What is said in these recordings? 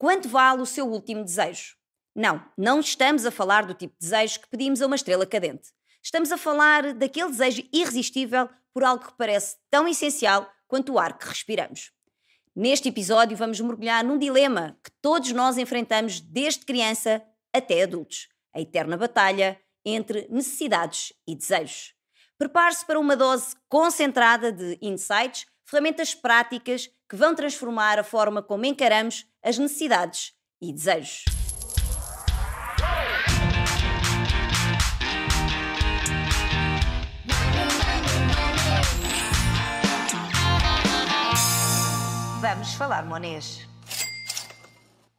Quanto vale o seu último desejo? Não, não estamos a falar do tipo de desejo que pedimos a uma estrela cadente. Estamos a falar daquele desejo irresistível por algo que parece tão essencial quanto o ar que respiramos. Neste episódio, vamos mergulhar num dilema que todos nós enfrentamos desde criança até adultos: a eterna batalha entre necessidades e desejos. Prepare-se para uma dose concentrada de insights, ferramentas práticas que vão transformar a forma como encaramos as necessidades e desejos. Vamos falar monês.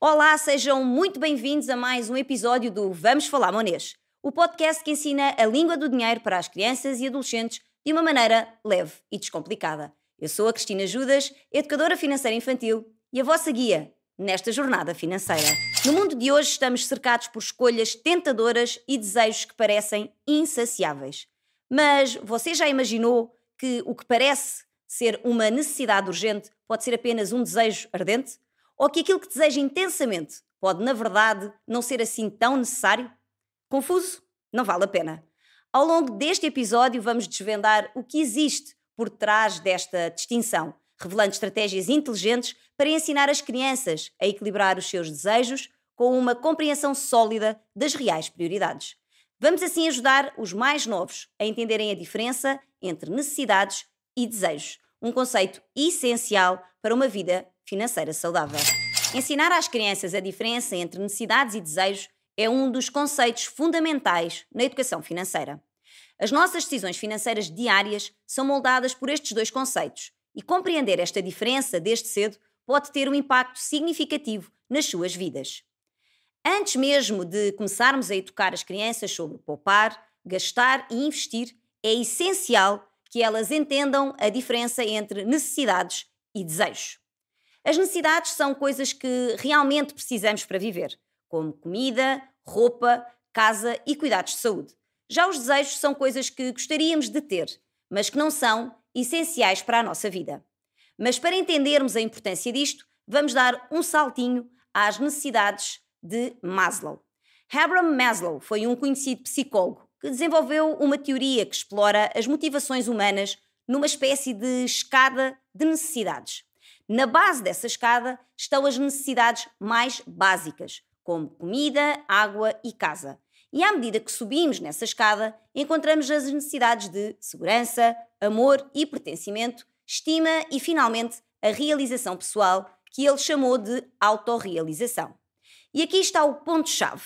Olá, sejam muito bem-vindos a mais um episódio do Vamos Falar Monês, o podcast que ensina a língua do dinheiro para as crianças e adolescentes de uma maneira leve e descomplicada. Eu sou a Cristina Judas, educadora financeira infantil e a vossa guia nesta jornada financeira. No mundo de hoje estamos cercados por escolhas tentadoras e desejos que parecem insaciáveis. Mas você já imaginou que o que parece ser uma necessidade urgente pode ser apenas um desejo ardente? Ou que aquilo que deseja intensamente pode, na verdade, não ser assim tão necessário? Confuso? Não vale a pena. Ao longo deste episódio, vamos desvendar o que existe por trás desta distinção, revelando estratégias inteligentes para ensinar as crianças a equilibrar os seus desejos com uma compreensão sólida das reais prioridades. Vamos assim ajudar os mais novos a entenderem a diferença entre necessidades e desejos, um conceito essencial para uma vida financeira saudável. Ensinar às crianças a diferença entre necessidades e desejos é um dos conceitos fundamentais na educação financeira. As nossas decisões financeiras diárias são moldadas por estes dois conceitos, e compreender esta diferença desde cedo pode ter um impacto significativo nas suas vidas. Antes mesmo de começarmos a educar as crianças sobre poupar, gastar e investir, é essencial que elas entendam a diferença entre necessidades e desejos. As necessidades são coisas que realmente precisamos para viver, como comida, roupa, casa e cuidados de saúde. Já os desejos são coisas que gostaríamos de ter, mas que não são essenciais para a nossa vida. Mas para entendermos a importância disto, vamos dar um saltinho às necessidades de Maslow. Abraham Maslow foi um conhecido psicólogo que desenvolveu uma teoria que explora as motivações humanas numa espécie de escada de necessidades. Na base dessa escada estão as necessidades mais básicas, como comida, água e casa. E à medida que subimos nessa escada, encontramos as necessidades de segurança, amor e pertencimento, estima e, finalmente, a realização pessoal, que ele chamou de autorrealização. E aqui está o ponto-chave.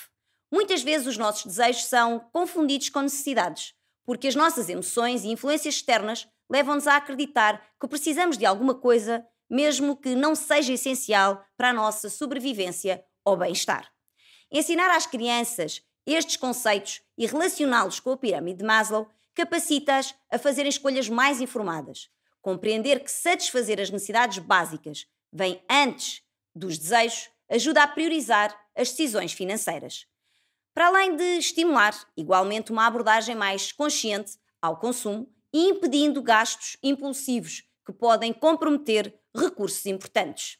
Muitas vezes os nossos desejos são confundidos com necessidades, porque as nossas emoções e influências externas levam-nos a acreditar que precisamos de alguma coisa, mesmo que não seja essencial para a nossa sobrevivência ou bem-estar. Ensinar às crianças estes conceitos e relacioná-los com a pirâmide de Maslow capacita-as a fazerem escolhas mais informadas. Compreender que satisfazer as necessidades básicas vem antes dos desejos ajuda a priorizar as decisões financeiras para além de estimular igualmente uma abordagem mais consciente ao consumo e impedindo gastos impulsivos que podem comprometer recursos importantes.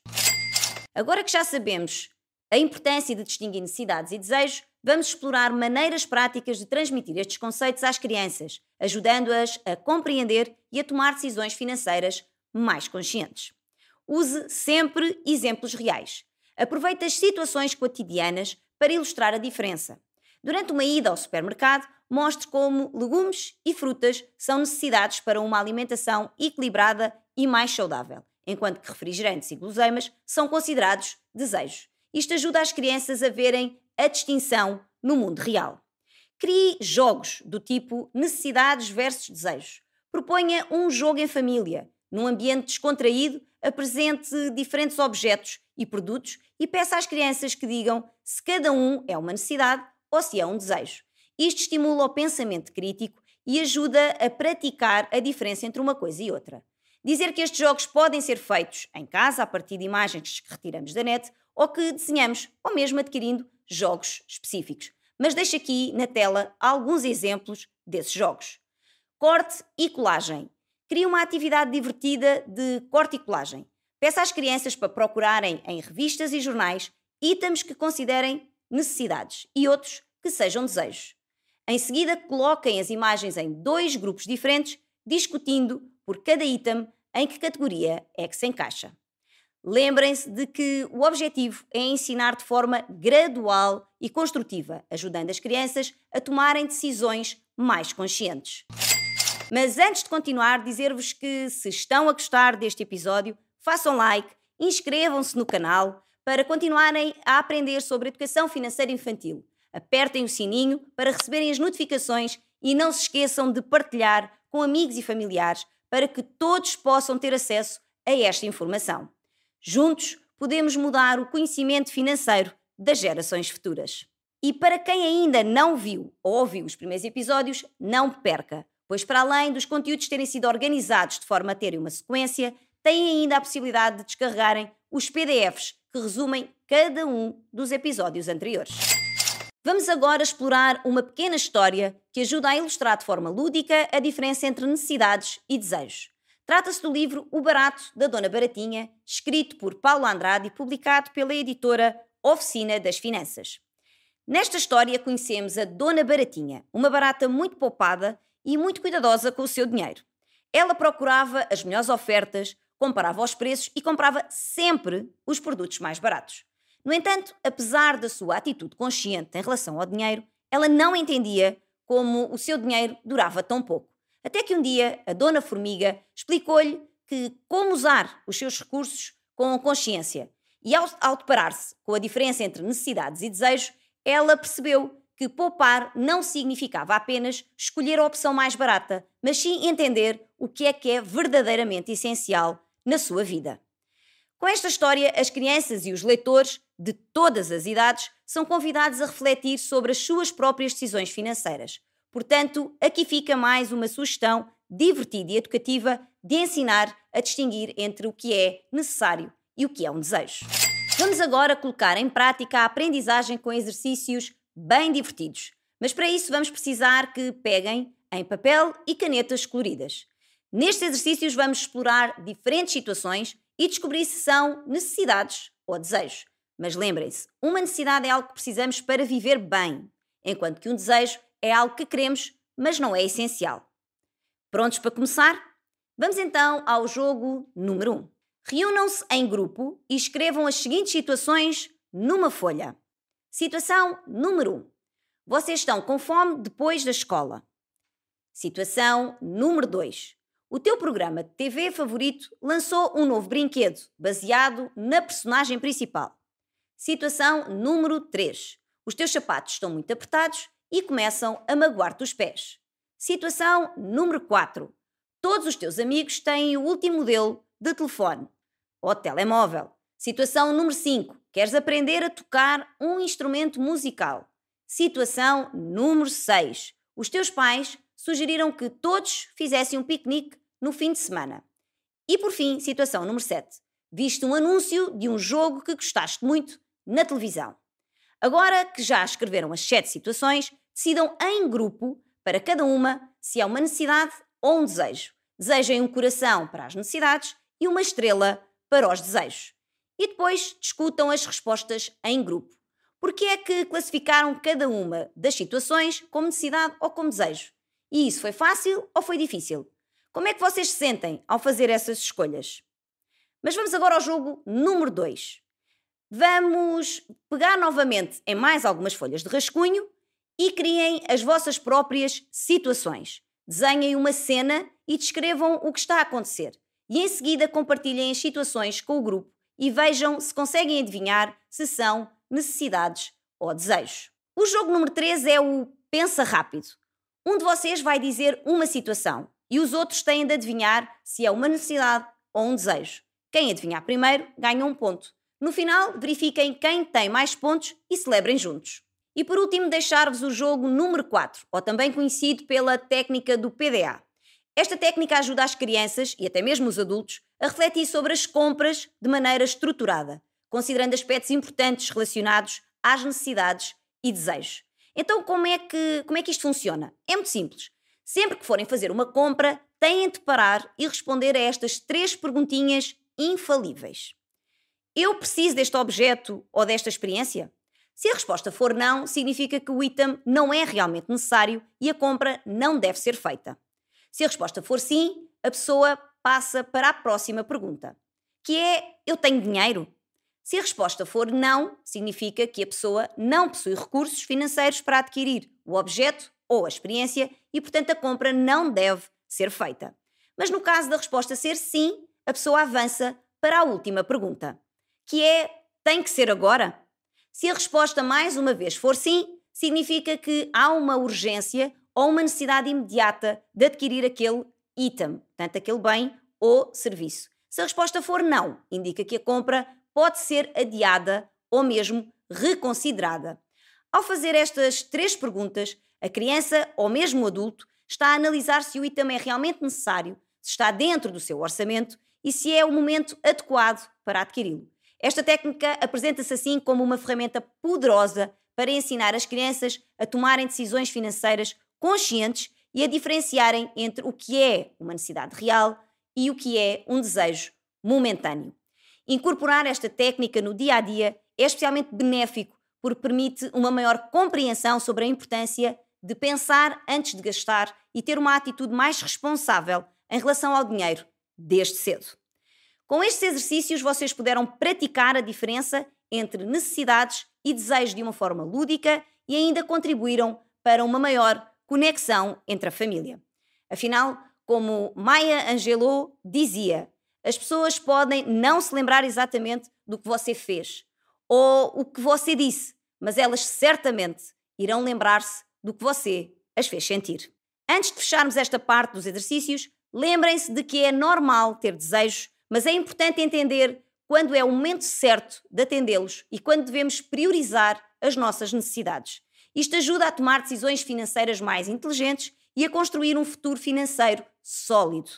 Agora que já sabemos a importância de distinguir necessidades e desejos, vamos explorar maneiras práticas de transmitir estes conceitos às crianças, ajudando-as a compreender e a tomar decisões financeiras mais conscientes. Use sempre exemplos reais. Aproveite as situações cotidianas para ilustrar a diferença. Durante uma ida ao supermercado, mostre como legumes e frutas são necessidades para uma alimentação equilibrada e mais saudável, enquanto que refrigerantes e guloseimas são considerados desejos. Isto ajuda as crianças a verem a distinção no mundo real. Crie jogos do tipo necessidades versus desejos. Proponha um jogo em família, num ambiente descontraído, apresente diferentes objetos e produtos e peça às crianças que digam se cada um é uma necessidade ou se é um desejo. Isto estimula o pensamento crítico e ajuda a praticar a diferença entre uma coisa e outra. Dizer que estes jogos podem ser feitos em casa a partir de imagens que retiramos da net ou que desenhamos ou mesmo adquirindo jogos específicos. Mas deixo aqui na tela alguns exemplos desses jogos. Corte e colagem. Cria uma atividade divertida de corte e colagem. Peça às crianças para procurarem em revistas e jornais itens que considerem necessidades e outros que sejam desejos. Em seguida, coloquem as imagens em dois grupos diferentes, discutindo por cada item em que categoria é que se encaixa. Lembrem-se de que o objetivo é ensinar de forma gradual e construtiva, ajudando as crianças a tomarem decisões mais conscientes. Mas antes de continuar, dizer-vos que se estão a gostar deste episódio, façam like, inscrevam-se no canal para continuarem a aprender sobre educação financeira infantil. Apertem o sininho para receberem as notificações e não se esqueçam de partilhar com amigos e familiares para que todos possam ter acesso a esta informação. Juntos podemos mudar o conhecimento financeiro das gerações futuras. E para quem ainda não viu ou ouviu os primeiros episódios, não perca, pois para além dos conteúdos terem sido organizados de forma a terem uma sequência, têm ainda a possibilidade de descarregarem os PDFs que resumem cada um dos episódios anteriores. Vamos agora explorar uma pequena história que ajuda a ilustrar de forma lúdica a diferença entre necessidades e desejos. Trata-se do livro O Barato da Dona Baratinha, escrito por Paulo Andrade e publicado pela editora Oficina das Finanças. Nesta história conhecemos a Dona Baratinha, uma barata muito poupada e muito cuidadosa com o seu dinheiro. Ela procurava as melhores ofertas, comparava os preços e comprava sempre os produtos mais baratos. No entanto, apesar da sua atitude consciente em relação ao dinheiro, ela não entendia como o seu dinheiro durava tão pouco. Até que um dia a Dona Formiga explicou-lhe que como usar os seus recursos com consciência. E ao, ao deparar-se com a diferença entre necessidades e desejos, ela percebeu que poupar não significava apenas escolher a opção mais barata, mas sim entender o que é que é verdadeiramente essencial na sua vida. Com esta história, as crianças e os leitores de todas as idades são convidados a refletir sobre as suas próprias decisões financeiras. Portanto, aqui fica mais uma sugestão divertida e educativa de ensinar a distinguir entre o que é necessário e o que é um desejo. Vamos agora colocar em prática a aprendizagem com exercícios bem divertidos. Mas para isso vamos precisar que peguem em papel e canetas coloridas. Nestes exercícios vamos explorar diferentes situações e descobrir se são necessidades ou desejos. Mas lembrem-se, uma necessidade é algo que precisamos para viver bem, enquanto que um desejo é algo que queremos, mas não é essencial. Prontos para começar? Vamos então ao jogo número 1. Um. Reúnam-se em grupo e escrevam as seguintes situações numa folha. Situação número 1. Um. Vocês estão com fome depois da escola. Situação número 2. O teu programa de TV favorito lançou um novo brinquedo baseado na personagem principal. Situação número 3. Os teus sapatos estão muito apertados e começam a magoar-te os pés. Situação número 4. Todos os teus amigos têm o último modelo de telefone ou telemóvel. Situação número 5. Queres aprender a tocar um instrumento musical. Situação número 6. Os teus pais sugeriram que todos fizessem um piquenique no fim de semana. E por fim, situação número 7. Viste um anúncio de um jogo que gostaste muito na televisão. Agora que já escreveram as sete situações, decidam em grupo, para cada uma, se é uma necessidade ou um desejo. Desejem um coração para as necessidades e uma estrela para os desejos. E depois discutam as respostas em grupo. Por que é que classificaram cada uma das situações como necessidade ou como desejo? E isso foi fácil ou foi difícil? Como é que vocês se sentem ao fazer essas escolhas? Mas vamos agora ao jogo número 2. Vamos pegar novamente em mais algumas folhas de rascunho e criem as vossas próprias situações. Desenhem uma cena e descrevam o que está a acontecer. E em seguida compartilhem as situações com o grupo e vejam se conseguem adivinhar se são necessidades ou desejos. O jogo número 3 é o Pensa Rápido. Um de vocês vai dizer uma situação e os outros têm de adivinhar se é uma necessidade ou um desejo. Quem adivinhar primeiro ganha um ponto. No final, verifiquem quem tem mais pontos e celebrem juntos. E por último, deixar-vos o jogo número 4, ou também conhecido pela técnica do PDA. Esta técnica ajuda as crianças e até mesmo os adultos a refletir sobre as compras de maneira estruturada, considerando aspectos importantes relacionados às necessidades e desejos. Então, como é que, como é que isto funciona? É muito simples. Sempre que forem fazer uma compra, têm de parar e responder a estas três perguntinhas infalíveis. Eu preciso deste objeto ou desta experiência? Se a resposta for não, significa que o item não é realmente necessário e a compra não deve ser feita. Se a resposta for sim, a pessoa passa para a próxima pergunta, que é: eu tenho dinheiro? Se a resposta for não, significa que a pessoa não possui recursos financeiros para adquirir o objeto ou a experiência e, portanto, a compra não deve ser feita. Mas no caso da resposta ser sim, a pessoa avança para a última pergunta, que é: tem que ser agora? Se a resposta mais uma vez for sim, significa que há uma urgência ou uma necessidade imediata de adquirir aquele item, portanto, aquele bem ou serviço. Se a resposta for não, indica que a compra pode ser adiada ou mesmo reconsiderada. Ao fazer estas três perguntas, a criança ou mesmo o adulto está a analisar se o item é realmente necessário, se está dentro do seu orçamento e se é o momento adequado para adquiri-lo. Esta técnica apresenta-se assim como uma ferramenta poderosa para ensinar as crianças a tomarem decisões financeiras conscientes e a diferenciarem entre o que é uma necessidade real e o que é um desejo momentâneo. Incorporar esta técnica no dia a dia é especialmente benéfico porque permite uma maior compreensão sobre a importância de pensar antes de gastar e ter uma atitude mais responsável em relação ao dinheiro desde cedo. Com estes exercícios, vocês puderam praticar a diferença entre necessidades e desejos de uma forma lúdica e ainda contribuíram para uma maior conexão entre a família. Afinal, como Maya Angelou dizia, as pessoas podem não se lembrar exatamente do que você fez ou o que você disse, mas elas certamente irão lembrar-se do que você as fez sentir. Antes de fecharmos esta parte dos exercícios, lembrem-se de que é normal ter desejos mas é importante entender quando é o momento certo de atendê-los e quando devemos priorizar as nossas necessidades. Isto ajuda a tomar decisões financeiras mais inteligentes e a construir um futuro financeiro sólido.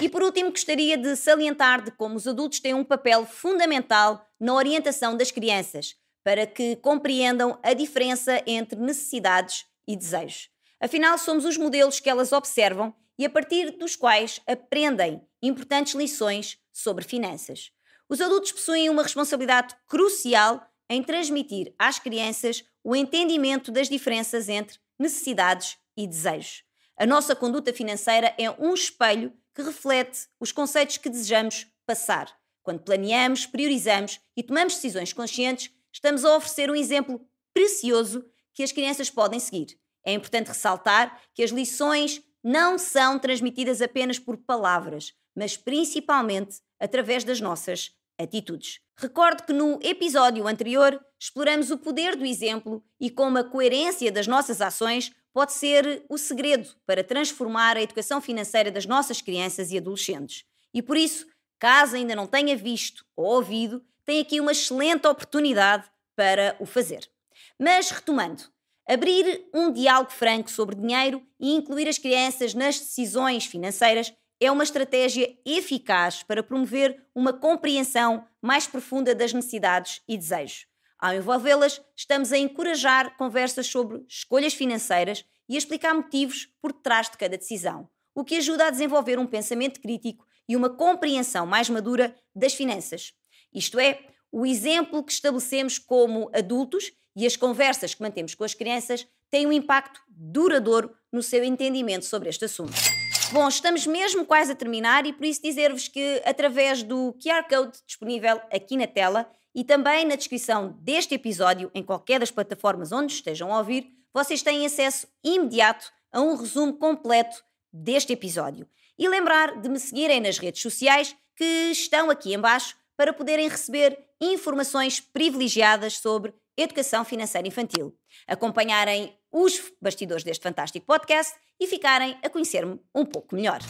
E por último, gostaria de salientar de como os adultos têm um papel fundamental na orientação das crianças, para que compreendam a diferença entre necessidades e desejos. Afinal, somos os modelos que elas observam e a partir dos quais aprendem importantes lições sobre finanças. Os adultos possuem uma responsabilidade crucial em transmitir às crianças o entendimento das diferenças entre necessidades e desejos. A nossa conduta financeira é um espelho que reflete os conceitos que desejamos passar. Quando planeamos, priorizamos e tomamos decisões conscientes, estamos a oferecer um exemplo precioso que as crianças podem seguir. É importante ressaltar que as lições não são transmitidas apenas por palavras, mas principalmente através das nossas atitudes. Recordo que no episódio anterior exploramos o poder do exemplo e como a coerência das nossas ações pode ser o segredo para transformar a educação financeira das nossas crianças e adolescentes. E por isso, caso ainda não tenha visto ou ouvido, tem aqui uma excelente oportunidade para o fazer. Mas retomando, Abrir um diálogo franco sobre dinheiro e incluir as crianças nas decisões financeiras é uma estratégia eficaz para promover uma compreensão mais profunda das necessidades e desejos. Ao envolvê-las, estamos a encorajar conversas sobre escolhas financeiras e a explicar motivos por trás de cada decisão, o que ajuda a desenvolver um pensamento crítico e uma compreensão mais madura das finanças. Isto é, o exemplo que estabelecemos como adultos e as conversas que mantemos com as crianças têm um impacto duradouro no seu entendimento sobre este assunto. Bom, estamos mesmo quase a terminar e por isso dizer-vos que através do QR Code disponível aqui na tela e também na descrição deste episódio, em qualquer das plataformas onde estejam a ouvir, vocês têm acesso imediato a um resumo completo deste episódio. E lembrar de me seguirem nas redes sociais que estão aqui embaixo para poderem receber informações privilegiadas sobre Educação Financeira Infantil, acompanharem os bastidores deste fantástico podcast e ficarem a conhecer-me um pouco melhor.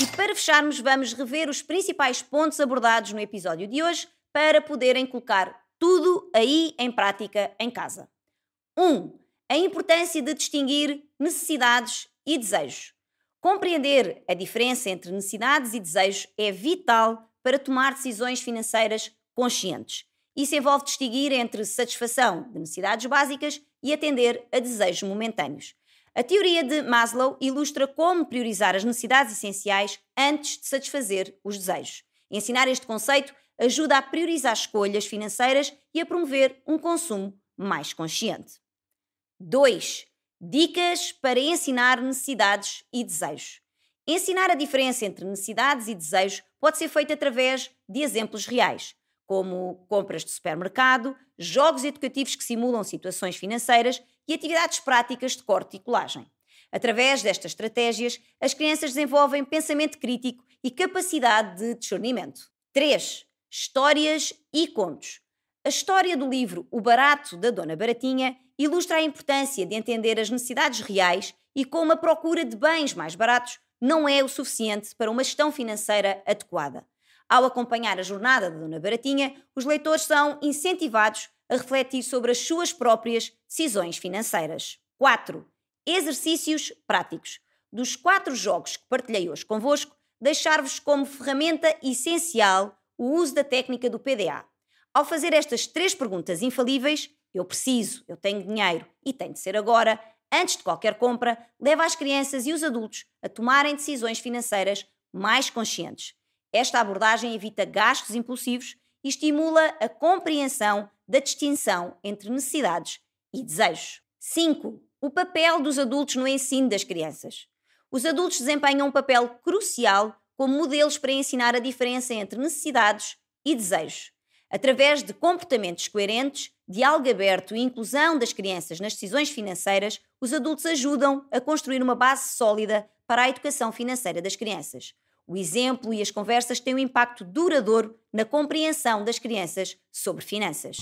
E para fecharmos, vamos rever os principais pontos abordados no episódio de hoje para poderem colocar tudo aí em prática em casa. 1. Um, a importância de distinguir necessidades e desejos. Compreender a diferença entre necessidades e desejos é vital para tomar decisões financeiras conscientes. Isso envolve distinguir entre satisfação de necessidades básicas e atender a desejos momentâneos. A teoria de Maslow ilustra como priorizar as necessidades essenciais antes de satisfazer os desejos. Ensinar este conceito ajuda a priorizar escolhas financeiras e a promover um consumo mais consciente. 2. Dicas para ensinar necessidades e desejos. Ensinar a diferença entre necessidades e desejos pode ser feito através de exemplos reais, como compras de supermercado, jogos educativos que simulam situações financeiras e atividades práticas de corte e colagem. Através destas estratégias, as crianças desenvolvem pensamento crítico e capacidade de discernimento. 3. Histórias e contos. A história do livro O Barato da Dona Baratinha ilustra a importância de entender as necessidades reais e como a procura de bens mais baratos não é o suficiente para uma gestão financeira adequada. Ao acompanhar a jornada da Dona Baratinha, os leitores são incentivados a refletir sobre as suas próprias decisões financeiras. 4. Exercícios práticos. Dos quatro jogos que partilhei hoje convosco, deixar-vos como ferramenta essencial o uso da técnica do PDA. Ao fazer estas três perguntas infalíveis, eu preciso, eu tenho dinheiro e tem de ser agora, antes de qualquer compra, leva as crianças e os adultos a tomarem decisões financeiras mais conscientes. Esta abordagem evita gastos impulsivos e estimula a compreensão da distinção entre necessidades e desejos. 5. O papel dos adultos no ensino das crianças. Os adultos desempenham um papel crucial como modelos para ensinar a diferença entre necessidades e desejos. Através de comportamentos coerentes, diálogo aberto e inclusão das crianças nas decisões financeiras, os adultos ajudam a construir uma base sólida para a educação financeira das crianças. O exemplo e as conversas têm um impacto duradouro na compreensão das crianças sobre finanças.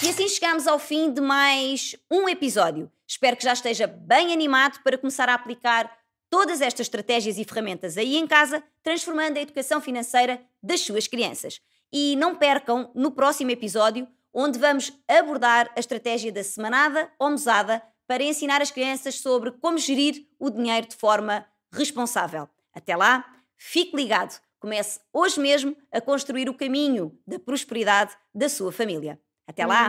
E assim chegamos ao fim de mais um episódio. Espero que já esteja bem animado para começar a aplicar todas estas estratégias e ferramentas aí em casa, transformando a educação financeira das suas crianças. E não percam no próximo episódio, onde vamos abordar a estratégia da semanada ou mesada para ensinar as crianças sobre como gerir o dinheiro de forma responsável. Até lá, fique ligado, comece hoje mesmo a construir o caminho da prosperidade da sua família. Até lá!